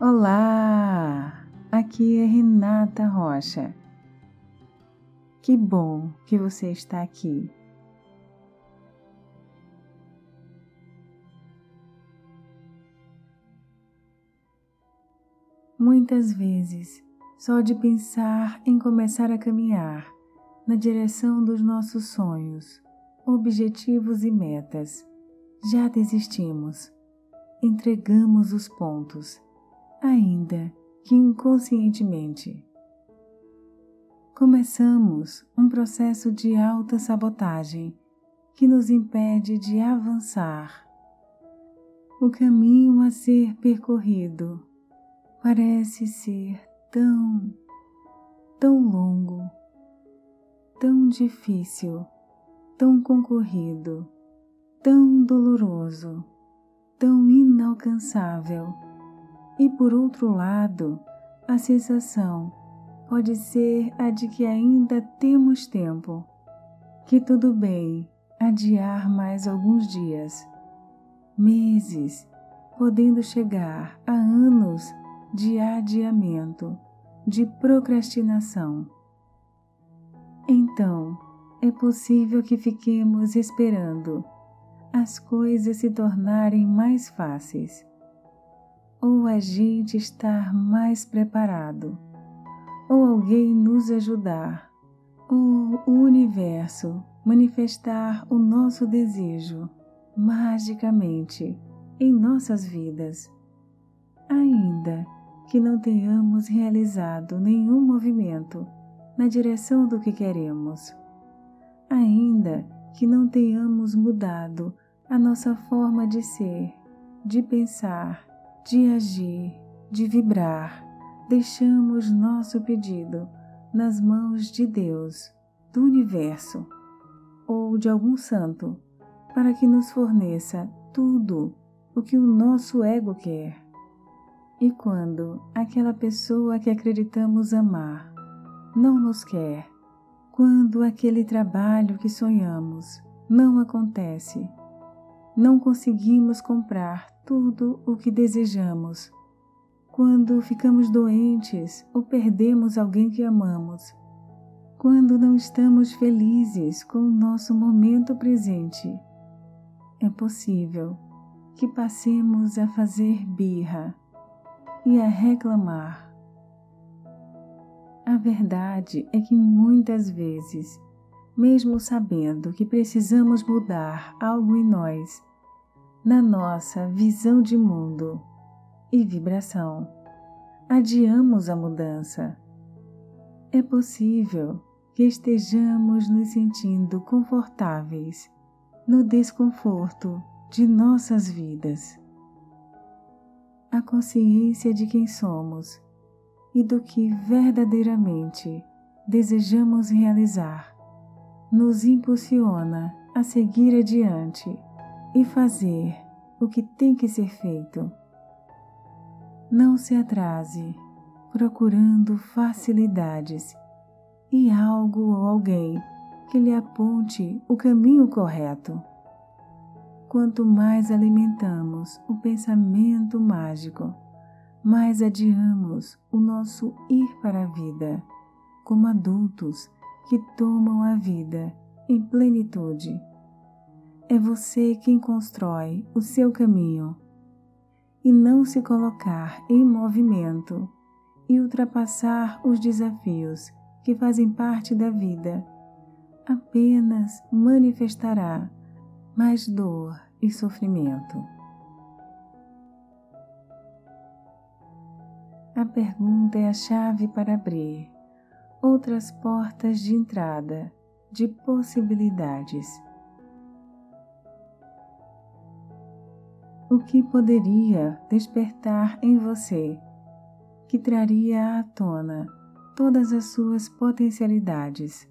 Olá! Aqui é Renata Rocha. Que bom que você está aqui. Muitas vezes, só de pensar em começar a caminhar na direção dos nossos sonhos, objetivos e metas, já desistimos, entregamos os pontos, ainda que inconscientemente. Começamos um processo de alta sabotagem que nos impede de avançar. O caminho a ser percorrido parece ser tão, tão longo, tão difícil, tão concorrido, tão doloroso, tão inalcançável. E por outro lado, a sensação pode ser a de que ainda temos tempo, que tudo bem adiar mais alguns dias, meses, podendo chegar a anos de adiamento, de procrastinação. Então, é possível que fiquemos esperando as coisas se tornarem mais fáceis, ou a gente estar mais preparado, ou alguém nos ajudar, ou o universo manifestar o nosso desejo magicamente em nossas vidas, ainda que não tenhamos realizado nenhum movimento na direção do que queremos, ainda que não tenhamos mudado a nossa forma de ser, de pensar, de agir, de vibrar, deixamos nosso pedido nas mãos de Deus, do universo ou de algum santo para que nos forneça tudo o que o nosso ego quer. E quando aquela pessoa que acreditamos amar não nos quer, quando aquele trabalho que sonhamos não acontece, não conseguimos comprar tudo o que desejamos, quando ficamos doentes ou perdemos alguém que amamos, quando não estamos felizes com o nosso momento presente, é possível que passemos a fazer birra e a reclamar. A verdade é que muitas vezes, mesmo sabendo que precisamos mudar algo em nós, na nossa visão de mundo e vibração, adiamos a mudança. É possível que estejamos nos sentindo confortáveis no desconforto de nossas vidas. A consciência de quem somos e do que verdadeiramente desejamos realizar, nos impulsiona a seguir adiante e fazer o que tem que ser feito. Não se atrase procurando facilidades e algo ou alguém que lhe aponte o caminho correto quanto mais alimentamos o pensamento mágico, mais adiamos o nosso ir para a vida, como adultos que tomam a vida em plenitude. É você quem constrói o seu caminho e não se colocar em movimento e ultrapassar os desafios que fazem parte da vida, apenas manifestará mais dor e sofrimento. A pergunta é a chave para abrir outras portas de entrada de possibilidades. O que poderia despertar em você que traria à tona todas as suas potencialidades?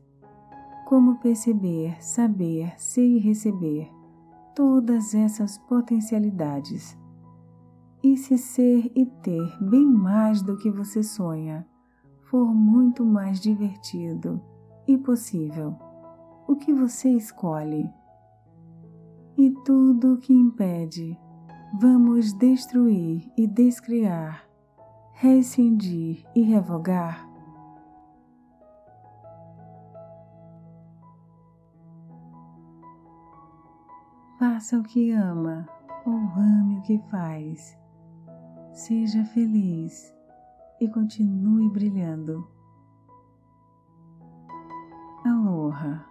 como perceber, saber, ser e receber todas essas potencialidades. E se ser e ter bem mais do que você sonha for muito mais divertido e possível, o que você escolhe? E tudo o que impede, vamos destruir e descriar rescindir e revogar? Faça o que ama ou ame o que faz. Seja feliz e continue brilhando. Aloha.